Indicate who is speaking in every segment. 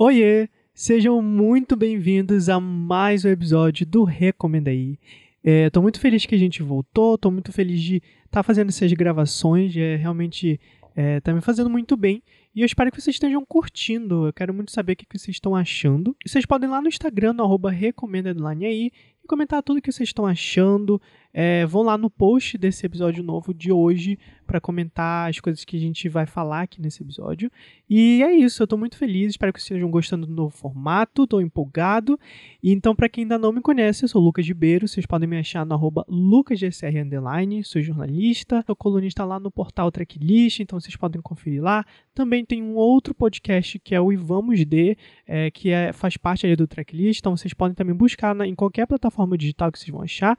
Speaker 1: Oiê! Sejam muito bem-vindos a mais um episódio do Recomenda aí. É, tô muito feliz que a gente voltou, tô muito feliz de estar tá fazendo essas gravações, é, realmente é, tá me fazendo muito bem. E eu espero que vocês estejam curtindo. Eu quero muito saber o que vocês estão achando. Vocês podem ir lá no Instagram, no arroba aí, e comentar tudo o que vocês estão achando. É, vão lá no post desse episódio novo de hoje para comentar as coisas que a gente vai falar aqui nesse episódio. E é isso, eu estou muito feliz, espero que vocês estejam gostando do novo formato, estou empolgado. E então, para quem ainda não me conhece, eu sou Lucas Ribeiro, vocês podem me achar no arroba underline, sou jornalista, sou colunista lá no portal Tracklist, então vocês podem conferir lá. Também tem um outro podcast que é o Ivamos D, é, que é, faz parte aí do Tracklist, então vocês podem também buscar na, em qualquer plataforma digital que vocês vão achar.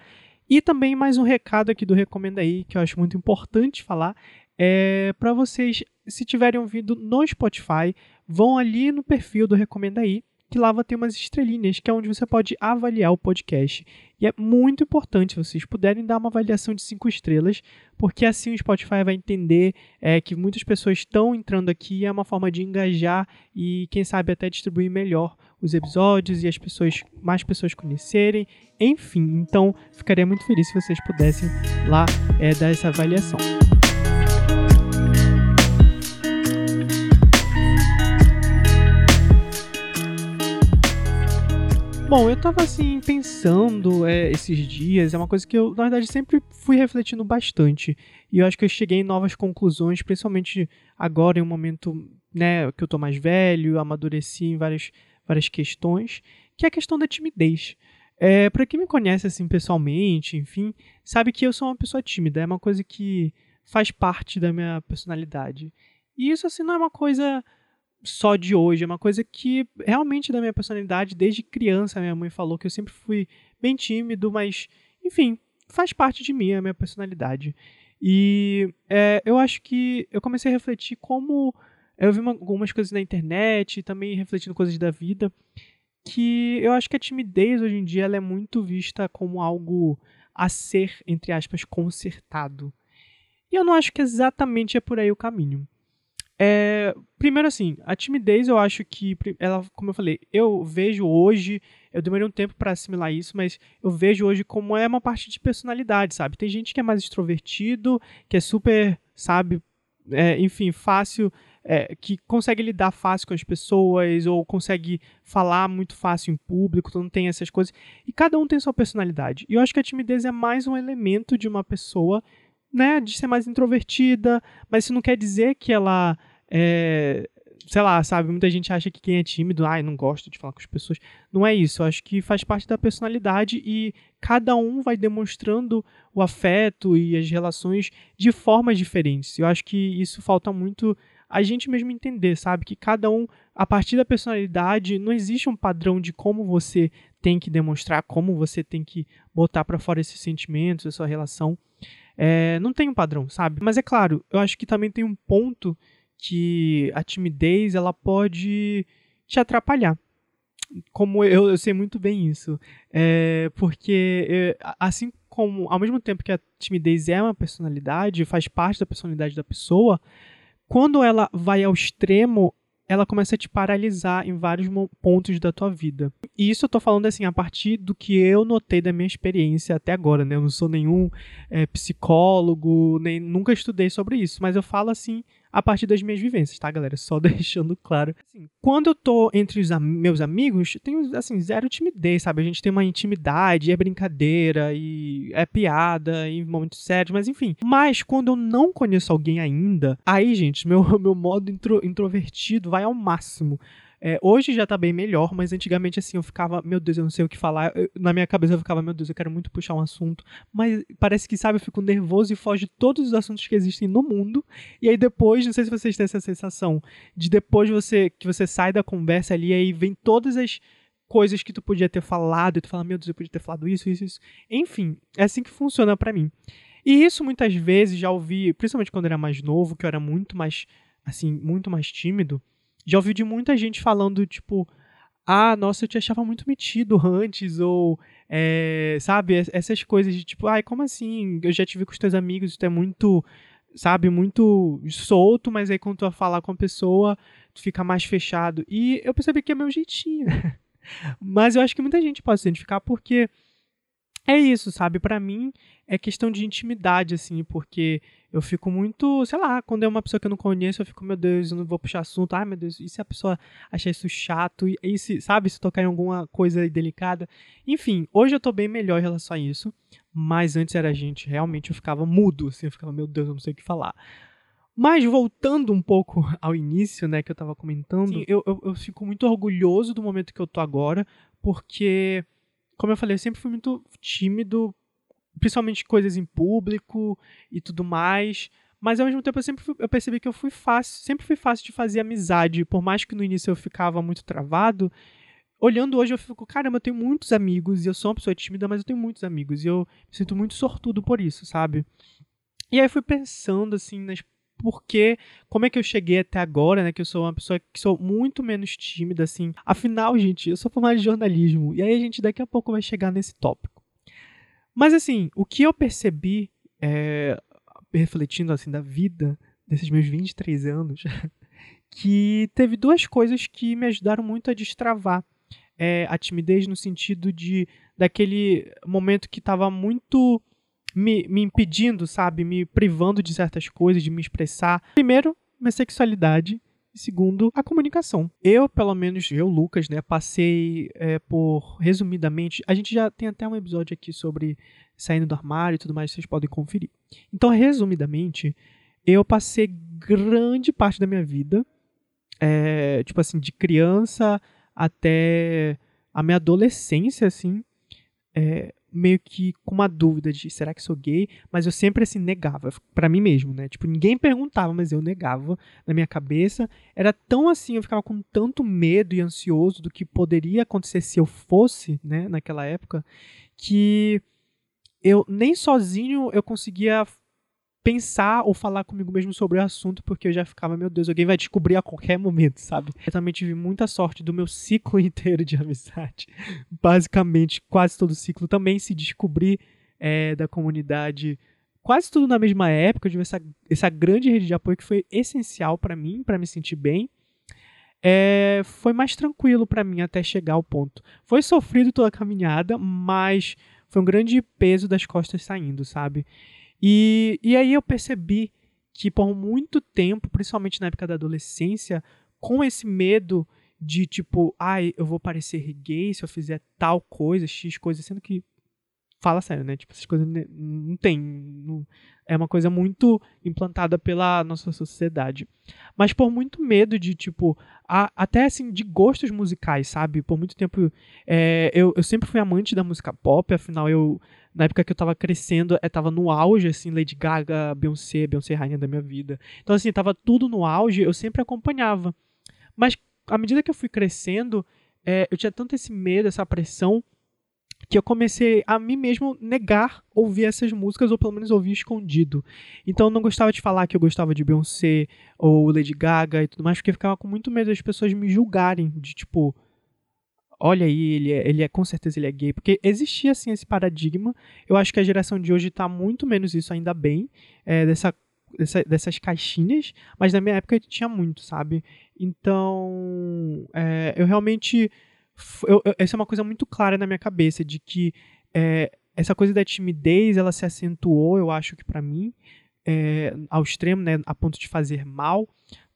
Speaker 1: E também mais um recado aqui do Recomenda aí, que eu acho muito importante falar, é para vocês, se tiverem ouvido no Spotify, vão ali no perfil do Recomenda aí, que lá vai ter umas estrelinhas, que é onde você pode avaliar o podcast. E é muito importante vocês puderem dar uma avaliação de cinco estrelas, porque assim o Spotify vai entender é, que muitas pessoas estão entrando aqui, é uma forma de engajar e, quem sabe, até distribuir melhor os episódios e as pessoas, mais pessoas conhecerem, enfim. Então, ficaria muito feliz se vocês pudessem lá é, dar essa avaliação. Bom, eu tava assim pensando é, esses dias, é uma coisa que eu, na verdade, sempre fui refletindo bastante. E eu acho que eu cheguei em novas conclusões, principalmente agora, em um momento né, que eu tô mais velho, amadureci em várias várias questões, que é a questão da timidez. É, para quem me conhece assim pessoalmente, enfim, sabe que eu sou uma pessoa tímida, é uma coisa que faz parte da minha personalidade. E isso assim não é uma coisa só de hoje, é uma coisa que realmente da minha personalidade desde criança. Minha mãe falou que eu sempre fui bem tímido, mas enfim, faz parte de mim, a minha personalidade. E é, eu acho que eu comecei a refletir como eu vi uma, algumas coisas na internet, também refletindo coisas da vida, que eu acho que a timidez hoje em dia ela é muito vista como algo a ser, entre aspas, consertado. E eu não acho que exatamente é por aí o caminho. É, primeiro assim, a timidez eu acho que ela, como eu falei, eu vejo hoje, eu demorei um tempo para assimilar isso, mas eu vejo hoje como é uma parte de personalidade, sabe? Tem gente que é mais extrovertido, que é super, sabe, é, enfim, fácil é, que consegue lidar fácil com as pessoas ou consegue falar muito fácil em público, então não tem essas coisas. E cada um tem sua personalidade. E eu acho que a timidez é mais um elemento de uma pessoa, né, de ser mais introvertida, mas isso não quer dizer que ela é, sei lá, sabe, muita gente acha que quem é tímido, ai, não gosta de falar com as pessoas. Não é isso, eu acho que faz parte da personalidade e cada um vai demonstrando o afeto e as relações de formas diferentes. Eu acho que isso falta muito a gente mesmo entender, sabe? Que cada um, a partir da personalidade, não existe um padrão de como você tem que demonstrar, como você tem que botar para fora esses sentimentos, essa relação. É, não tem um padrão, sabe? Mas é claro, eu acho que também tem um ponto que a timidez ela pode te atrapalhar. Como eu, eu sei muito bem isso. É, porque, assim como, ao mesmo tempo que a timidez é uma personalidade, faz parte da personalidade da pessoa, quando ela vai ao extremo, ela começa a te paralisar em vários pontos da tua vida. E isso eu tô falando assim, a partir do que eu notei da minha experiência até agora, né? Eu não sou nenhum é, psicólogo, nem nunca estudei sobre isso, mas eu falo assim a partir das minhas vivências, tá, galera? Só deixando claro. Assim, quando eu tô entre os am meus amigos, tenho, assim, zero timidez, sabe? A gente tem uma intimidade, é brincadeira, e é piada, em momentos sérios, mas enfim. Mas quando eu não conheço alguém ainda, aí, gente, meu, meu modo intro introvertido vai ao máximo. É, hoje já tá bem melhor, mas antigamente assim eu ficava, meu Deus, eu não sei o que falar. Eu, na minha cabeça eu ficava, meu Deus, eu quero muito puxar um assunto, mas parece que, sabe, eu fico nervoso e foge de todos os assuntos que existem no mundo. E aí depois, não sei se vocês têm essa sensação de depois você que você sai da conversa ali aí vem todas as coisas que tu podia ter falado e tu fala, meu Deus, eu podia ter falado isso, isso, isso. Enfim, é assim que funciona para mim. E isso muitas vezes já ouvi, principalmente quando eu era mais novo, que eu era muito mais assim, muito mais tímido já ouvi de muita gente falando, tipo, ah, nossa, eu te achava muito metido antes, ou, é, sabe, essas coisas de tipo, ai, como assim? Eu já te vi com os teus amigos, tu é muito, sabe, muito solto, mas aí quando tu vai falar com a pessoa, tu fica mais fechado. E eu percebi que é meu jeitinho. Mas eu acho que muita gente pode se identificar porque é isso, sabe? Para mim é questão de intimidade, assim, porque eu fico muito, sei lá, quando é uma pessoa que eu não conheço, eu fico, meu Deus, eu não vou puxar assunto. Ai, meu Deus, e se a pessoa achar isso chato? E, se, sabe, se tocar em alguma coisa delicada? Enfim, hoje eu tô bem melhor em relação a isso, mas antes era gente, realmente eu ficava mudo, assim, eu ficava, meu Deus, eu não sei o que falar. Mas voltando um pouco ao início, né, que eu tava comentando, Sim, eu, eu, eu fico muito orgulhoso do momento que eu tô agora, porque, como eu falei, eu sempre fui muito tímido, principalmente coisas em público e tudo mais. Mas ao mesmo tempo eu sempre fui, eu percebi que eu fui fácil, sempre fui fácil de fazer amizade, por mais que no início eu ficava muito travado. Olhando hoje eu fico, caramba, eu tenho muitos amigos e eu sou uma pessoa tímida, mas eu tenho muitos amigos e eu me sinto muito sortudo por isso, sabe? E aí eu fui pensando assim nas porque como é que eu cheguei até agora, né? Que eu sou uma pessoa que sou muito menos tímida, assim. Afinal, gente, eu sou formado em jornalismo. E aí a gente daqui a pouco vai chegar nesse tópico. Mas assim, o que eu percebi, é, refletindo assim da vida desses meus 23 anos, que teve duas coisas que me ajudaram muito a destravar é, a timidez no sentido de daquele momento que estava muito me, me impedindo, sabe? Me privando de certas coisas, de me expressar. Primeiro, minha sexualidade. E segundo, a comunicação. Eu, pelo menos, eu, Lucas, né, passei é, por, resumidamente, a gente já tem até um episódio aqui sobre saindo do armário e tudo mais, vocês podem conferir. Então, resumidamente, eu passei grande parte da minha vida, é, tipo assim, de criança até a minha adolescência, assim, é, meio que com uma dúvida de será que sou gay, mas eu sempre assim negava para mim mesmo, né? Tipo, ninguém perguntava, mas eu negava na minha cabeça. Era tão assim, eu ficava com tanto medo e ansioso do que poderia acontecer se eu fosse, né, naquela época, que eu nem sozinho eu conseguia pensar ou falar comigo mesmo sobre o assunto, porque eu já ficava, meu Deus, alguém vai descobrir a qualquer momento, sabe? Eu também tive muita sorte do meu ciclo inteiro de amizade. Basicamente, quase todo ciclo também se descobrir é, da comunidade. Quase tudo na mesma época, eu tive essa, essa grande rede de apoio que foi essencial para mim, para me sentir bem. É, foi mais tranquilo para mim até chegar ao ponto. Foi sofrido toda a caminhada, mas foi um grande peso das costas saindo, sabe? E, e aí eu percebi que por muito tempo, principalmente na época da adolescência, com esse medo de tipo, ai, eu vou parecer gay se eu fizer tal coisa, X coisa, sendo que fala sério, né? Tipo, essas coisas não tem. Não, é uma coisa muito implantada pela nossa sociedade. Mas por muito medo de, tipo, a, até assim, de gostos musicais, sabe? Por muito tempo. É, eu, eu sempre fui amante da música pop, afinal, eu. Na época que eu tava crescendo, eu tava no auge, assim, Lady Gaga, Beyoncé, Beyoncé rainha da minha vida. Então, assim, tava tudo no auge, eu sempre acompanhava. Mas, à medida que eu fui crescendo, é, eu tinha tanto esse medo, essa pressão, que eu comecei a mim mesmo negar ouvir essas músicas, ou pelo menos ouvir escondido. Então eu não gostava de falar que eu gostava de Beyoncé ou Lady Gaga e tudo mais, porque eu ficava com muito medo das pessoas me julgarem, de tipo, olha aí, ele é, ele é com certeza ele é gay, porque existia assim esse paradigma. Eu acho que a geração de hoje está muito menos isso, ainda bem, é, dessa, dessa, dessas caixinhas, mas na minha época tinha muito, sabe? Então, é, eu realmente eu, eu, essa é uma coisa muito clara na minha cabeça, de que é, essa coisa da timidez, ela se acentuou, eu acho que para mim, é, ao extremo, né, a ponto de fazer mal,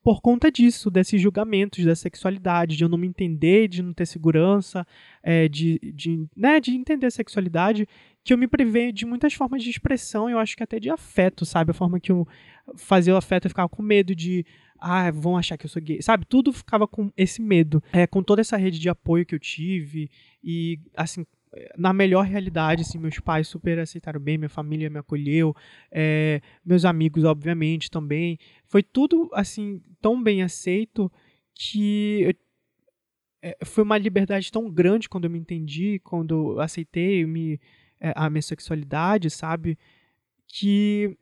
Speaker 1: por conta disso, desses julgamentos da sexualidade, de eu não me entender, de não ter segurança, é, de, de, né, de entender a sexualidade, que eu me prevê de muitas formas de expressão, eu acho que até de afeto, sabe? A forma que eu fazia o afeto, eu ficava com medo de ah, vão achar que eu sou gay. Sabe, tudo ficava com esse medo. É, com toda essa rede de apoio que eu tive e, assim, na melhor realidade, assim, meus pais super aceitaram bem, minha família me acolheu, é, meus amigos, obviamente, também. Foi tudo, assim, tão bem aceito que eu, é, foi uma liberdade tão grande quando eu me entendi, quando eu aceitei me, é, a minha sexualidade, sabe? Que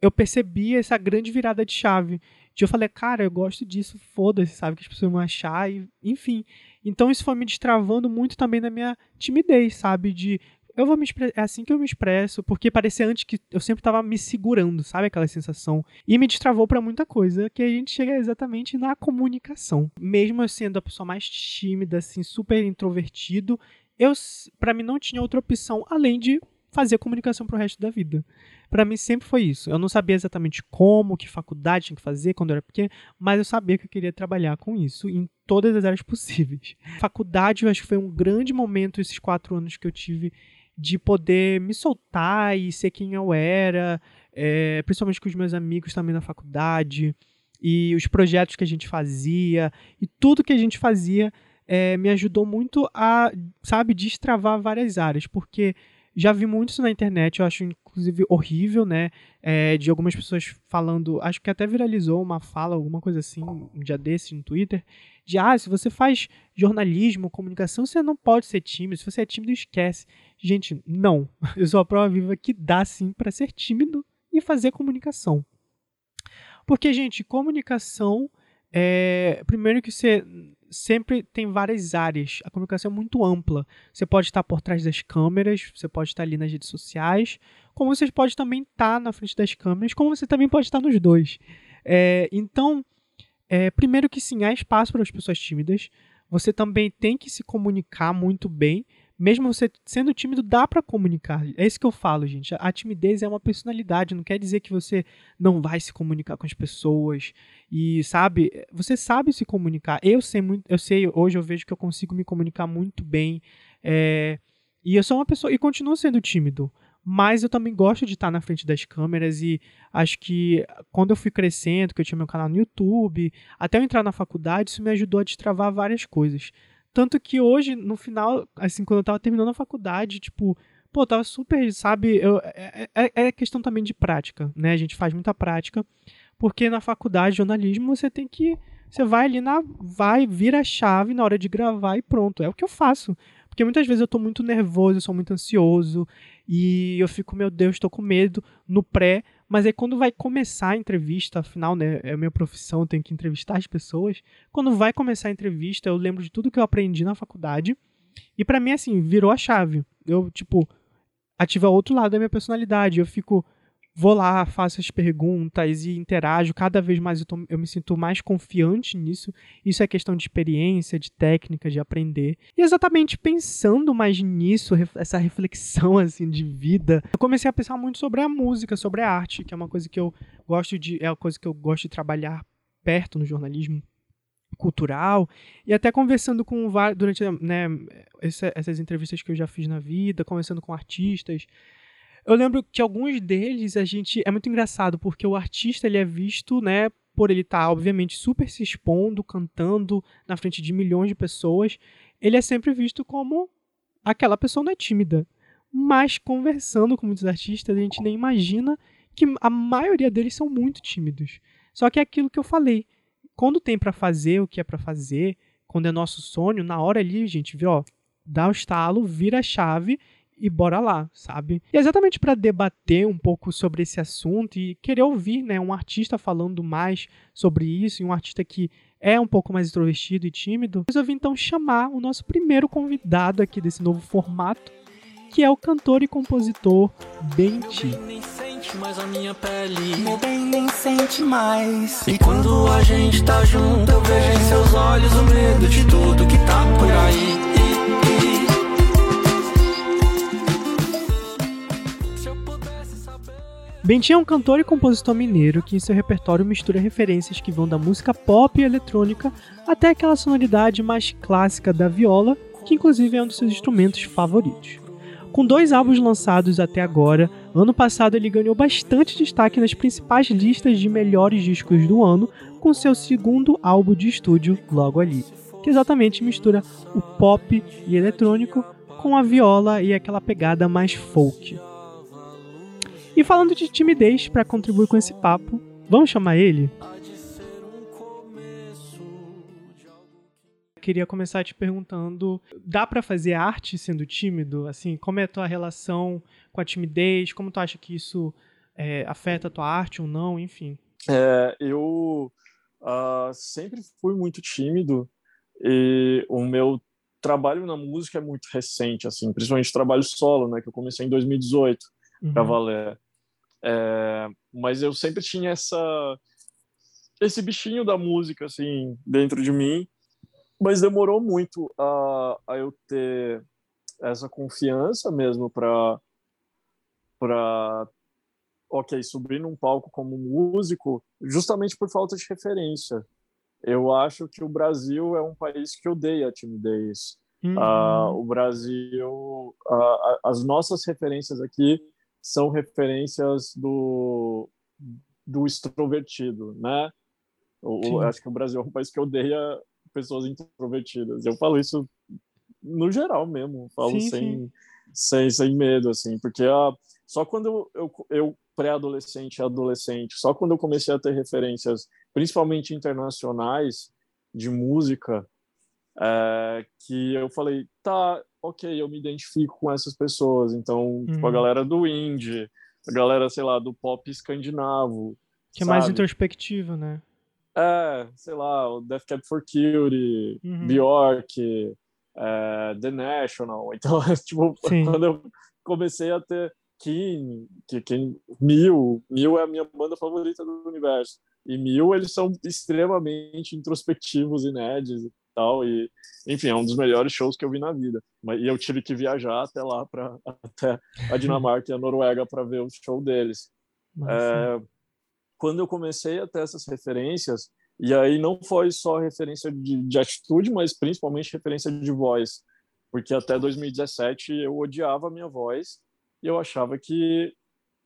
Speaker 1: eu percebi essa grande virada de chave eu falei, cara, eu gosto disso, foda-se, sabe? Que as pessoas vão achar, e, enfim. Então isso foi me destravando muito também na minha timidez, sabe? De eu vou me é assim que eu me expresso, porque parecia antes que eu sempre tava me segurando, sabe aquela sensação? E me destravou para muita coisa, que a gente chega exatamente na comunicação. Mesmo eu sendo a pessoa mais tímida, assim, super introvertido, eu para mim não tinha outra opção além de fazer comunicação pro resto da vida. Para mim sempre foi isso. Eu não sabia exatamente como, que faculdade tinha que fazer quando eu era pequeno, mas eu sabia que eu queria trabalhar com isso em todas as áreas possíveis. Faculdade, eu acho que foi um grande momento esses quatro anos que eu tive de poder me soltar e ser quem eu era, é, principalmente com os meus amigos também na faculdade, e os projetos que a gente fazia, e tudo que a gente fazia é, me ajudou muito a, sabe, destravar várias áreas, porque já vi muito isso na internet, eu acho inclusive horrível, né? É, de algumas pessoas falando, acho que até viralizou uma fala, alguma coisa assim, um dia desse no Twitter, de ah, se você faz jornalismo, comunicação, você não pode ser tímido, se você é tímido, esquece. Gente, não. Eu sou a prova viva que dá sim para ser tímido e fazer comunicação. Porque, gente, comunicação é. Primeiro que você sempre tem várias áreas. A comunicação é muito ampla. Você pode estar por trás das câmeras, você pode estar ali nas redes sociais, como você pode também estar na frente das câmeras, como você também pode estar nos dois. É, então, é, primeiro que sim, há espaço para as pessoas tímidas. Você também tem que se comunicar muito bem. Mesmo você sendo tímido, dá para comunicar. É isso que eu falo, gente. A timidez é uma personalidade. Não quer dizer que você não vai se comunicar com as pessoas. E sabe, você sabe se comunicar. Eu sei muito, eu sei. Hoje eu vejo que eu consigo me comunicar muito bem. É, e eu sou uma pessoa e continuo sendo tímido mas eu também gosto de estar na frente das câmeras e acho que quando eu fui crescendo, que eu tinha meu canal no YouTube, até eu entrar na faculdade, isso me ajudou a destravar várias coisas. Tanto que hoje, no final, assim, quando eu tava terminando a faculdade, tipo, pô, tava super, sabe, eu, é, é, é questão também de prática, né? A gente faz muita prática, porque na faculdade de jornalismo você tem que você vai ali na vai vira a chave na hora de gravar e pronto, é o que eu faço. Porque muitas vezes eu tô muito nervoso, eu sou muito ansioso e eu fico, meu Deus, estou com medo no pré, mas aí quando vai começar a entrevista, afinal, né, é a minha profissão, eu tenho que entrevistar as pessoas. Quando vai começar a entrevista, eu lembro de tudo que eu aprendi na faculdade. E para mim assim, virou a chave. Eu, tipo, ativa outro lado da minha personalidade. Eu fico vou lá, faço as perguntas e interajo. Cada vez mais eu, tô, eu, me sinto mais confiante nisso. Isso é questão de experiência, de técnica, de aprender. E exatamente pensando mais nisso, essa reflexão assim de vida, eu comecei a pensar muito sobre a música, sobre a arte, que é uma coisa que eu gosto de, é uma coisa que eu gosto de trabalhar perto no jornalismo cultural e até conversando com durante né, essas entrevistas que eu já fiz na vida, conversando com artistas, eu lembro que alguns deles a gente é muito engraçado porque o artista ele é visto, né, por ele estar tá, obviamente super se expondo, cantando na frente de milhões de pessoas, ele é sempre visto como aquela pessoa não é tímida. Mas conversando com muitos artistas, a gente nem imagina que a maioria deles são muito tímidos. Só que é aquilo que eu falei. Quando tem para fazer o que é para fazer, quando é nosso sonho, na hora ali, gente, vê, ó, dá o estalo, vira a chave e bora lá, sabe? E exatamente para debater um pouco sobre esse assunto e querer ouvir, né, um artista falando mais sobre isso, e um artista que é um pouco mais extrovertido e tímido, resolvi então chamar o nosso primeiro convidado aqui desse novo formato, que é o cantor e compositor Benti.
Speaker 2: Mais a minha pele, meu bem nem sente mais. E quando a gente tá junto, eu vejo em seus olhos o medo de tudo que tá por aí.
Speaker 1: Bentinho é um cantor e compositor mineiro que em seu repertório mistura referências que vão da música pop e eletrônica até aquela sonoridade mais clássica da viola, que inclusive é um dos seus instrumentos favoritos. Com dois álbuns lançados até agora, ano passado ele ganhou bastante destaque nas principais listas de melhores discos do ano com seu segundo álbum de estúdio logo ali, que exatamente mistura o pop e eletrônico com a viola e aquela pegada mais folk. E falando de timidez, para contribuir com esse papo, vamos chamar ele? Queria começar te perguntando, dá para fazer arte sendo tímido? Assim, como é a tua relação com a timidez? Como tu acha que isso é, afeta a tua arte ou não? Enfim.
Speaker 3: É, eu uh, sempre fui muito tímido e o meu trabalho na música é muito recente, assim, principalmente trabalho solo, né, que eu comecei em 2018 uhum. para valer. É, mas eu sempre tinha essa esse bichinho da música assim dentro de mim, mas demorou muito a, a eu ter essa confiança mesmo para para ok subir num palco como músico, justamente por falta de referência. Eu acho que o Brasil é um país que odeia a timidez. Uh, o Brasil, uh, as nossas referências aqui são referências do, do extrovertido, né? Acho que o Brasil é um país que odeia pessoas introvertidas. Eu falo isso no geral mesmo, falo sim, sem, sim. sem sem medo, assim, porque uh, só quando eu, eu, eu pré-adolescente e adolescente, só quando eu comecei a ter referências, principalmente internacionais, de música, é, que eu falei, tá, ok, eu me identifico com essas pessoas. Então, uhum. tipo, a uhum. galera do indie, a galera, sei lá, do pop escandinavo.
Speaker 1: Que é mais introspectivo, né?
Speaker 3: É, sei lá, o Death Cab for Cutie, uhum. Bjork, é, The National. Então, tipo, Sim. quando eu comecei a ter King, que quem Mil, Mil é a minha banda favorita do universo. E Mil, eles são extremamente introspectivos e nerds tal e enfim, é um dos melhores shows que eu vi na vida. E eu tive que viajar até lá para até a Dinamarca e a Noruega para ver o show deles. É, quando eu comecei a ter essas referências, e aí não foi só referência de, de atitude, mas principalmente referência de voz, porque até 2017 eu odiava a minha voz e eu achava que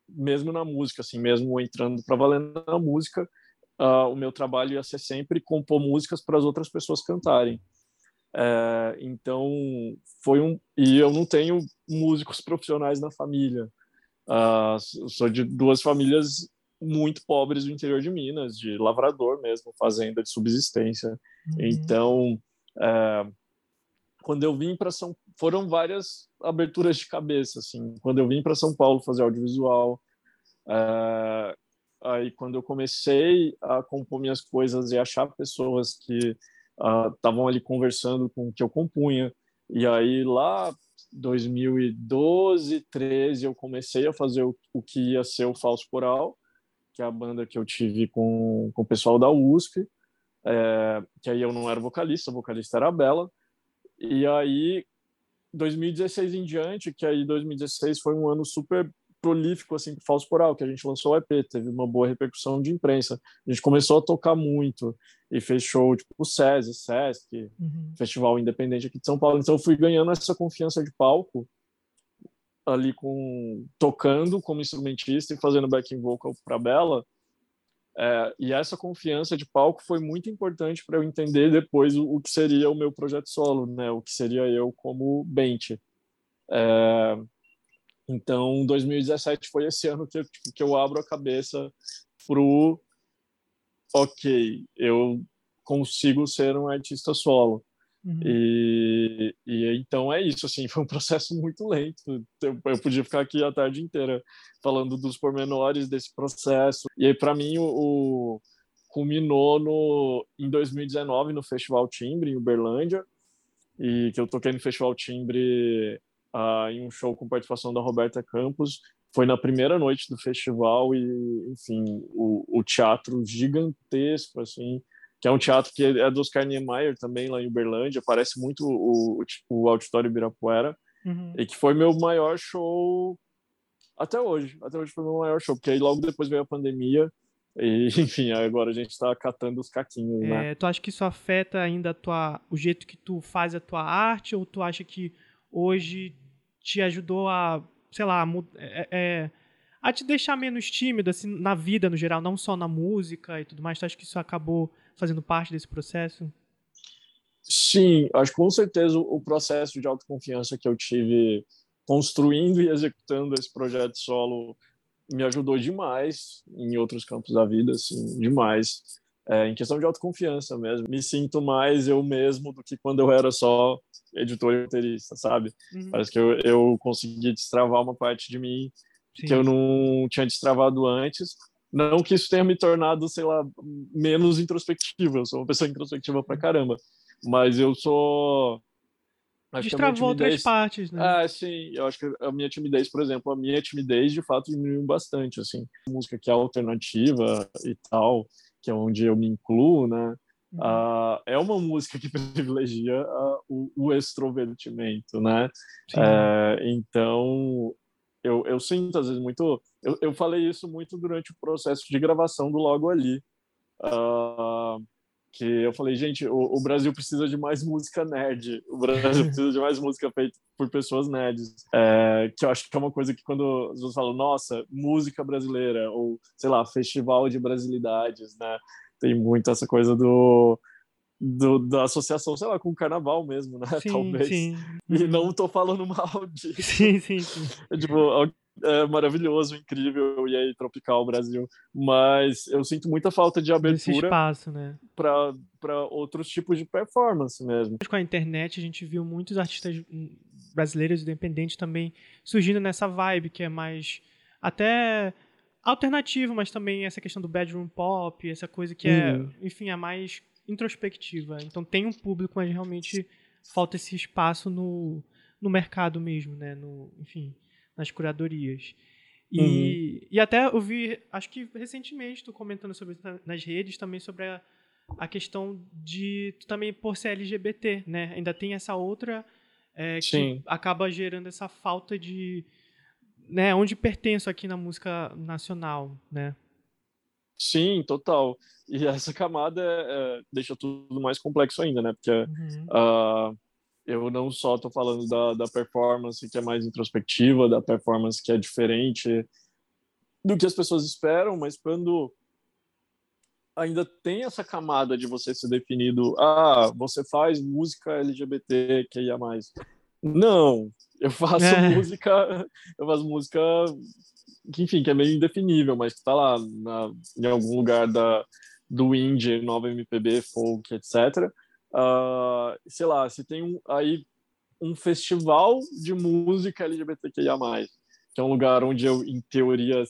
Speaker 3: mesmo na música, assim, mesmo entrando para valer na música, uh, o meu trabalho ia ser sempre compor músicas para as outras pessoas cantarem. É, então foi um e eu não tenho músicos profissionais na família. Uh, sou de duas famílias muito pobres do interior de Minas, de lavrador mesmo, fazenda de subsistência. Uhum. Então, é, quando eu vim para São foram várias aberturas de cabeça assim quando eu vim para São Paulo fazer audiovisual é, aí quando eu comecei a compor minhas coisas e achar pessoas que estavam uh, ali conversando com o que eu compunha e aí lá 2012 13 eu comecei a fazer o, o que ia ser o falso coral que é a banda que eu tive com, com o pessoal da USP é, que aí eu não era vocalista a vocalista era a Bela. E aí, 2016 em diante, que aí 2016 foi um ano super prolífico assim para Falso Coral, que a gente lançou o EP, teve uma boa repercussão de imprensa. A gente começou a tocar muito e fez show tipo o SESI, SESC, uhum. Festival Independente aqui de São Paulo. Então eu fui ganhando essa confiança de palco ali com tocando como instrumentista e fazendo backing vocal para Bela é, e essa confiança de palco foi muito importante para eu entender depois o, o, que seria o meu projeto solo, né? O que seria eu como Bente. É, então, 2017 foi esse ano que, que eu abro a cabeça pro ok, eu consigo ser um artista solo. Uhum. E, e então é isso, assim, foi um processo muito lento. Eu, eu, podia ficar aqui a tarde inteira falando dos pormenores desse processo. E aí, para mim, o, o, culminou no, em 2019 no Festival Timbre, em Uberlândia, e que eu toquei no Festival Timbre uh, em um show com participação da Roberta Campos. Foi na primeira noite do festival e, enfim, o, o teatro gigantesco, assim, que é um teatro que é do Oscar Niemeyer também, lá em Uberlândia, parece muito o, o, o Auditório Ibirapuera, uhum. e que foi meu maior show até hoje. Até hoje foi meu maior show, porque aí logo depois veio a pandemia, e, enfim, agora a gente está catando os caquinhos, né? é, né?
Speaker 1: Tu acha que isso afeta ainda tua, o jeito que tu faz a tua arte, ou tu acha que hoje te ajudou a, sei lá, é, é, a te deixar menos tímido, assim, na vida no geral, não só na música e tudo mais? Tu acha que isso acabou fazendo parte desse processo?
Speaker 3: Sim, acho que com certeza o processo de autoconfiança que eu tive construindo e executando esse projeto solo me ajudou demais em outros campos da vida, assim, demais. É, em questão de autoconfiança mesmo. Me sinto mais eu mesmo do que quando eu era só editor e roteirista, sabe? Uhum. Parece que eu, eu consegui destravar uma parte de mim Sim. que eu não tinha destravado antes não que isso tenha me tornado, sei lá, menos introspectivo. Eu sou uma pessoa introspectiva pra caramba. Mas eu sou. Acho
Speaker 1: Destravou
Speaker 3: timidez...
Speaker 1: outras partes, né?
Speaker 3: Ah, sim. Eu acho que a minha timidez, por exemplo, a minha timidez de fato diminuiu bastante, assim. Música que é alternativa e tal, que é onde eu me incluo, né? Uh, é uma música que privilegia uh, o, o, extrovertimento, né? Uh, então, eu, eu sinto às vezes muito. Eu, eu falei isso muito durante o processo de gravação do Logo Ali. Uh, que eu falei, gente, o, o, Brasil precisa de mais música nerd, o Brasil precisa de mais música feita por pessoas nerds, é, que eu acho que é uma coisa que quando as pessoas falam, nossa, música brasileira, ou, sei lá, festival de brasilidades, né, tem muito essa coisa do, do, da associação, sei lá, com o carnaval mesmo, né?
Speaker 1: Sim,
Speaker 3: Talvez.
Speaker 1: Sim.
Speaker 3: E não tô falando mal disso.
Speaker 1: Sim, sim, sim.
Speaker 3: É, tipo, é maravilhoso, incrível, e aí tropical Brasil, mas eu sinto muita falta de abertura Esse
Speaker 1: espaço, né?
Speaker 3: para outros tipos de performance mesmo.
Speaker 1: Com a internet a gente viu muitos artistas brasileiros independentes também surgindo nessa vibe que é mais até alternativo, mas também essa questão do bedroom pop, essa coisa que é, uhum. enfim, é mais introspectiva. Então tem um público, mas realmente falta esse espaço no, no mercado mesmo, né? No, enfim, nas curadorias. E, uhum. e até eu vi, acho que recentemente, tu comentando sobre isso nas redes, também sobre a, a questão de tu também por ser LGBT, né? Ainda tem essa outra é, que Sim. acaba gerando essa falta de, né? Onde pertenço aqui na música nacional, né?
Speaker 3: Sim, total. E essa camada é, deixa tudo mais complexo ainda, né? Porque uhum. uh, eu não só estou falando da, da performance que é mais introspectiva, da performance que é diferente do que as pessoas esperam, mas quando ainda tem essa camada de você ser definido, ah, você faz música LGBT que ia mais. Não, eu faço é. música, eu faço música que enfim, que é meio indefinível, mas que está lá na, em algum lugar da do indie, nova MPB, folk, etc uh, sei lá, se tem um, aí um festival de música LGBTQIA+, que é um lugar onde eu, em teoria,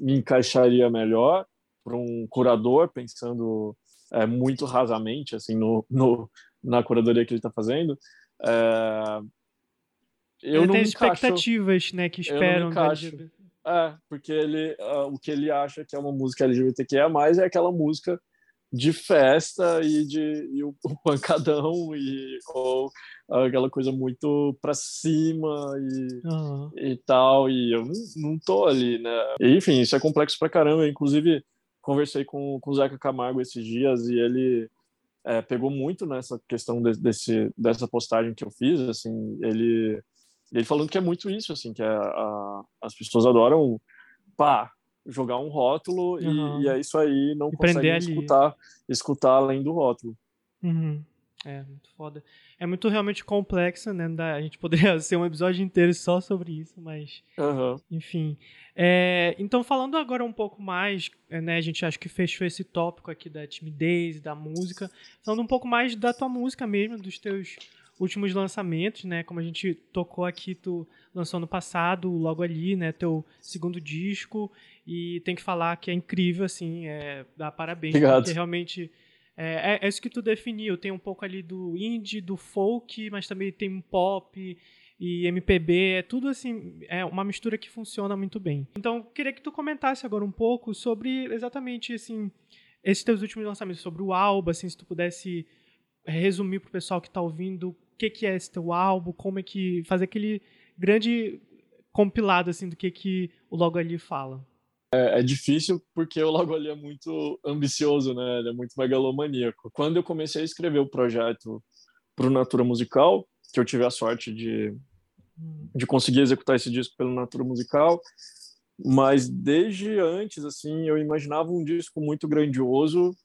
Speaker 3: me encaixaria melhor para um curador, pensando é, muito rasamente, assim, no, no na curadoria que ele está fazendo, é,
Speaker 1: eu ele tem expectativas, né, que esperam
Speaker 3: É, porque ele, uh, o que ele acha que é uma música LGBTQIA+, é aquela música de festa e de e o, o, pancadão e ou aquela coisa muito para cima e, uhum. e tal e eu não, não tô ali né. E, enfim isso é complexo para caramba. Eu, inclusive conversei com, com o Zeca Camargo esses dias e ele é, pegou muito nessa questão de, desse dessa postagem que eu fiz assim ele ele falando que é muito isso assim que é a, as pessoas adoram pá jogar um rótulo uhum. e, e, é isso aí, não e consegue escutar, escutar além do rótulo.
Speaker 1: Uhum. É, muito foda. É muito realmente complexa, né? A gente poderia ser um episódio inteiro só sobre isso, mas.
Speaker 3: Uhum.
Speaker 1: Enfim. É, então, falando agora um pouco mais, é, né? A gente acho que fechou esse tópico aqui da timidez, da música. Falando um pouco mais da tua música mesmo, dos teus últimos lançamentos, né? Como a gente tocou aqui, tu lançou no passado, logo ali, né? Teu segundo disco. E tem que falar que é incrível, assim, é, dá parabéns.
Speaker 3: Obrigado.
Speaker 1: Porque realmente é, é, é, isso que tu definiu. Tem um pouco ali do indie, do folk, mas também tem um pop e MPB. É tudo assim, é uma mistura que funciona muito bem. Então, queria que tu comentasse agora um pouco sobre exatamente, assim, esses teus últimos lançamentos, sobre o álbum, assim, se tu pudesse resumir pro pessoal que tá ouvindo o que, que é esse teu álbum, como é que. fazer aquele grande compilado, assim, do que, que o logo ali fala.
Speaker 3: É, é, difícil porque o logo ali é muito ambicioso, né? Ele é muito megalomaníaco. Quando eu comecei a escrever o projeto para o Natura Musical, que eu tive a sorte de, de conseguir executar esse disco pelo Natura Musical, mas desde antes, assim, eu imaginava um disco muito grandioso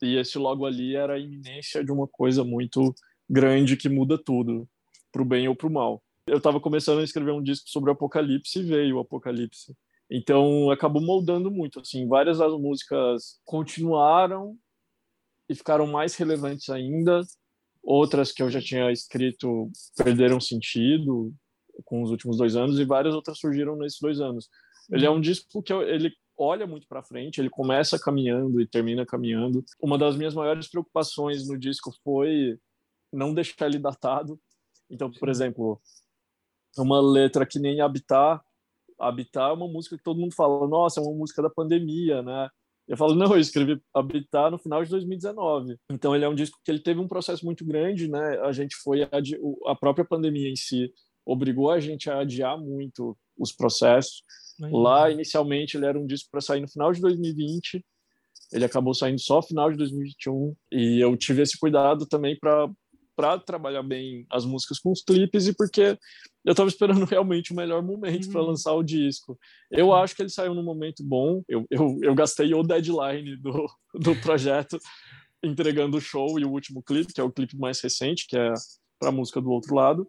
Speaker 3: e esse logo ali era a iminência de uma coisa muito grande que muda tudo, para o bem ou para o mal. Eu estava começando a escrever um disco sobre o Apocalipse e veio o Apocalipse. Então acabou moldando muito, assim, várias das músicas continuaram e ficaram mais relevantes ainda. Outras que eu já tinha escrito perderam sentido com os últimos dois anos e várias outras surgiram nesses dois anos. Ele é um disco que eu, ele olha muito para frente, ele começa caminhando e termina caminhando. Uma das minhas maiores preocupações no disco foi não deixar ele datado. Então, por exemplo, uma letra que nem Habitar, Habitar é uma música que todo mundo fala, nossa, é uma música da pandemia, né? Eu falo, não, eu escrevi Habitar no final de 2019. Então ele é um disco que ele teve um processo muito grande, né? A gente foi a própria pandemia em si obrigou a gente a adiar muito os processos. Lá inicialmente ele era um disco para sair no final de 2020. Ele acabou saindo só no final de 2021 e eu tive esse cuidado também para para trabalhar bem as músicas com os clipes e porque eu estava esperando realmente o melhor momento uhum. para lançar o disco. Eu uhum. acho que ele saiu num momento bom. Eu, eu, eu gastei o deadline do, do projeto entregando o show e o último clipe, que é o clipe mais recente, que é para a música do outro lado.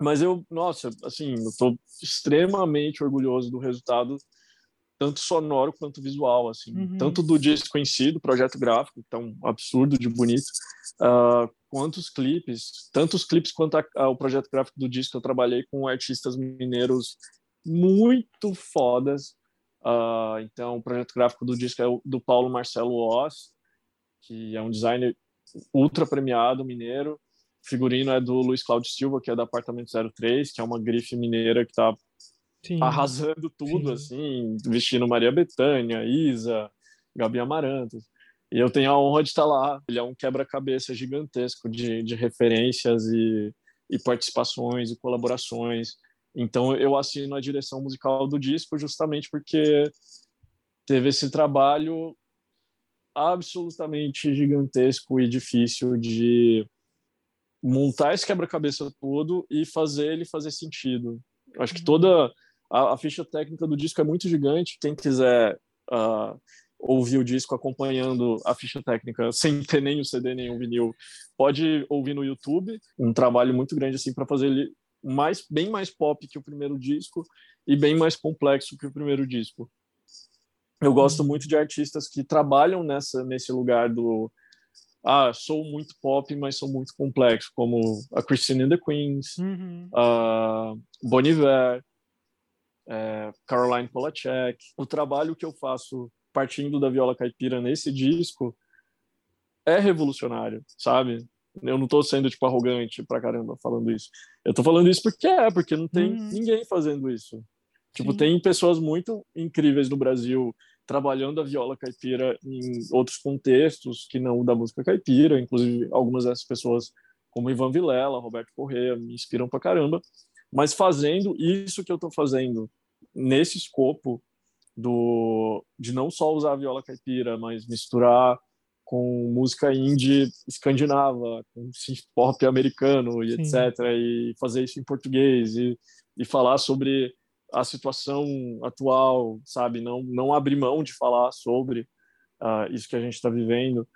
Speaker 3: Mas eu, nossa, assim, eu tô extremamente orgulhoso do resultado tanto sonoro quanto visual, assim, uhum. tanto do disco em si, do projeto gráfico, tão absurdo de bonito, uh, quanto os clipes, tanto os clipes quanto a, a, o projeto gráfico do disco, eu trabalhei com artistas mineiros muito fodas, uh, então o projeto gráfico do disco é o, do Paulo Marcelo Oz, que é um designer ultra premiado mineiro, o figurino é do Luiz Cláudio Silva, que é do Apartamento 03, que é uma grife mineira que está Sim. arrasando tudo, Sim. assim, vestindo Maria Bethânia, Isa, Gabi Amarantos. E eu tenho a honra de estar lá. Ele é um quebra-cabeça gigantesco de, de referências e, e participações e colaborações. Então eu assino a direção musical do disco justamente porque teve esse trabalho absolutamente gigantesco e difícil de montar esse quebra-cabeça todo e fazer ele fazer sentido. Acho que toda a, a, ficha técnica do disco é muito gigante. Quem quiser uh, ouvir o disco acompanhando a ficha técnica sem ter nem o CD nem o vinil, pode ouvir no YouTube. Um trabalho muito grande assim para fazer ele mais bem mais pop que o primeiro disco e bem mais complexo que o primeiro disco. Eu gosto uhum. muito de artistas que trabalham nessa nesse lugar do ah, sou muito pop, mas sou muito complexo, como a Christine and the Queens, uhum. a Bon Iver, é, Caroline Polachek. O trabalho que eu faço partindo da viola caipira nesse disco é revolucionário, sabe? Eu não estou sendo tipo arrogante pra caramba falando isso. Eu estou falando isso porque é, porque não tem uhum. ninguém fazendo isso. Tipo, Sim. tem pessoas muito incríveis no Brasil trabalhando a viola caipira em outros contextos que não da música caipira, inclusive algumas dessas pessoas como Ivan Vilela, Roberto Correa, me inspiram pra caramba mas fazendo isso que eu estou fazendo nesse escopo do de não só usar a viola caipira, mas misturar com música indie escandinava, com synth pop americano e Sim. etc. E fazer isso em português e, e falar sobre a situação atual, sabe? Não não abrir mão de falar sobre uh, isso que a gente está vivendo.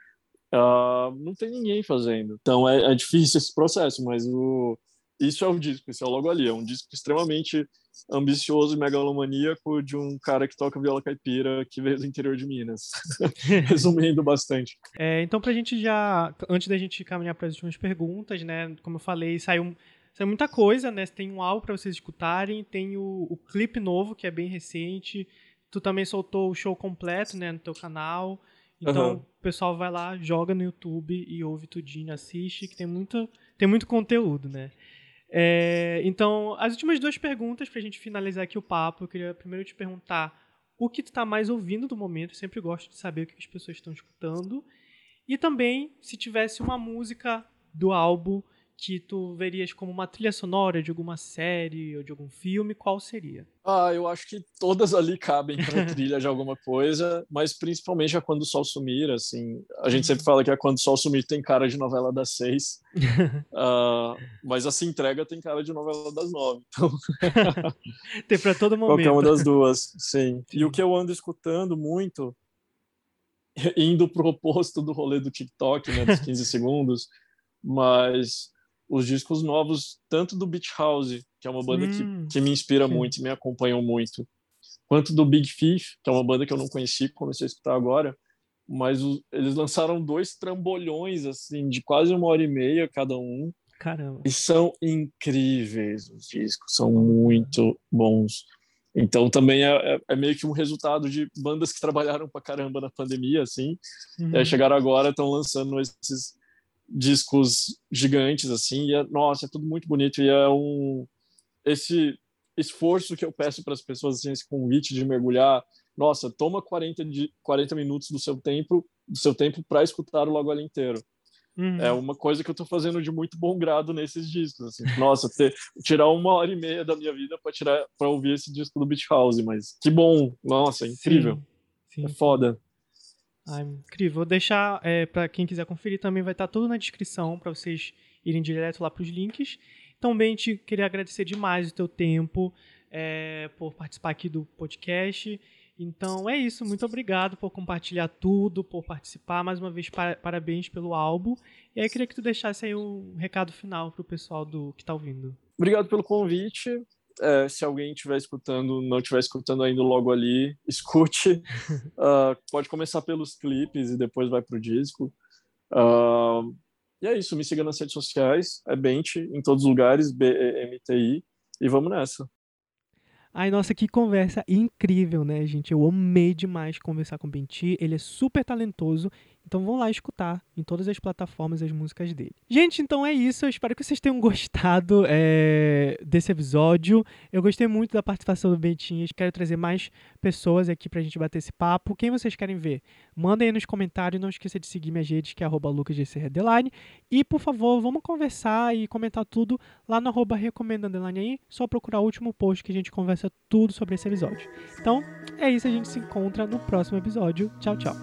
Speaker 3: Uh, não tem ninguém fazendo. Então é, é difícil esse processo, mas o isso é o disco, isso é logo ali. É um disco extremamente ambicioso e megalomaníaco de um cara que toca viola caipira que veio do interior de Minas. Resumindo bastante.
Speaker 1: É, então, pra gente já. Antes da gente caminhar para as últimas perguntas, né? Como eu falei, saiu, saiu muita coisa, né? Tem um álbum para vocês escutarem, tem o, o clipe novo, que é bem recente. Tu também soltou o show completo, né, no teu canal. Então, uhum. o pessoal vai lá, joga no YouTube e ouve tudinho, assiste, que tem muito, tem muito conteúdo, né? É, então, as últimas duas perguntas para a gente finalizar aqui o papo. Eu queria primeiro te perguntar o que tu está mais ouvindo do momento. Eu sempre gosto de saber o que as pessoas estão escutando. E também, se tivesse uma música do álbum que tu verias como uma trilha sonora de alguma série ou de algum filme, qual seria?
Speaker 3: Ah, eu acho que todas ali cabem para trilha de alguma coisa, mas principalmente a Quando o Sol Sumir, assim, a gente sempre fala que a Quando o Sol Sumir tem cara de novela das seis, uh, mas a Se Entrega tem cara de novela das nove, então...
Speaker 1: tem para todo momento.
Speaker 3: Qualquer uma das duas, sim. sim. E o que eu ando escutando muito, indo pro oposto do rolê do TikTok, né, dos 15 segundos, mas os discos novos, tanto do Beach House, que é uma banda hum, que, que me inspira sim. muito e me acompanham muito, quanto do Big Thief, que é uma banda que eu não conheci, comecei a escutar agora, mas o, eles lançaram dois trambolhões, assim, de quase uma hora e meia cada um.
Speaker 1: Caramba.
Speaker 3: E são incríveis os discos, são muito bons. Então também é, é, é, meio que um resultado de bandas que trabalharam pra caramba na pandemia, assim. Uhum. É, chegaram agora, estão lançando esses discos gigantes, assim, e é, nossa, é tudo muito bonito, e é um... Esse esforço que eu peço para as pessoas, assim, esse convite de mergulhar, nossa, toma 40, de, 40 minutos do seu tempo do seu tempo para escutar o Logo Ali inteiro. Uhum. É uma coisa que eu estou fazendo de muito bom grado nesses discos. Assim. Nossa, ter, tirar uma hora e meia da minha vida para tirar para ouvir esse disco do Beach House, mas que bom! Nossa, é incrível. Sim, sim. É foda.
Speaker 1: Ai, incrível. Vou deixar é, para quem quiser conferir também vai estar tá tudo na descrição para vocês irem direto lá para os links. Também te queria agradecer demais o teu tempo é, por participar aqui do podcast então é isso, muito obrigado por compartilhar tudo, por participar. Mais uma vez, parabéns pelo álbum. E aí queria que tu deixasse aí um recado final pro pessoal do que tá ouvindo.
Speaker 3: Obrigado pelo convite. É, se alguém estiver escutando, não estiver escutando ainda logo ali, escute. uh, pode começar pelos clipes e depois vai pro disco. Uh, e é isso, me siga nas redes sociais, é Bente, em todos os lugares, B-E-M-T-I, e vamos nessa.
Speaker 1: Ai, nossa, que conversa incrível, né, gente? Eu amei demais conversar com o Benti. Ele é super talentoso então vão lá escutar em todas as plataformas as músicas dele. Gente, então é isso. Eu espero que vocês tenham gostado é, desse episódio. Eu gostei muito da participação do Bentinho. Quero trazer mais pessoas aqui pra gente bater esse papo. Quem vocês querem ver? Mandem aí nos comentários. Não esqueça de seguir minhas redes, que é lucasgcredeline. E, por favor, vamos conversar e comentar tudo lá no arroba aí. Só procurar o último post que a gente conversa tudo sobre esse episódio. Então, é isso. A gente se encontra no próximo episódio. Tchau, tchau.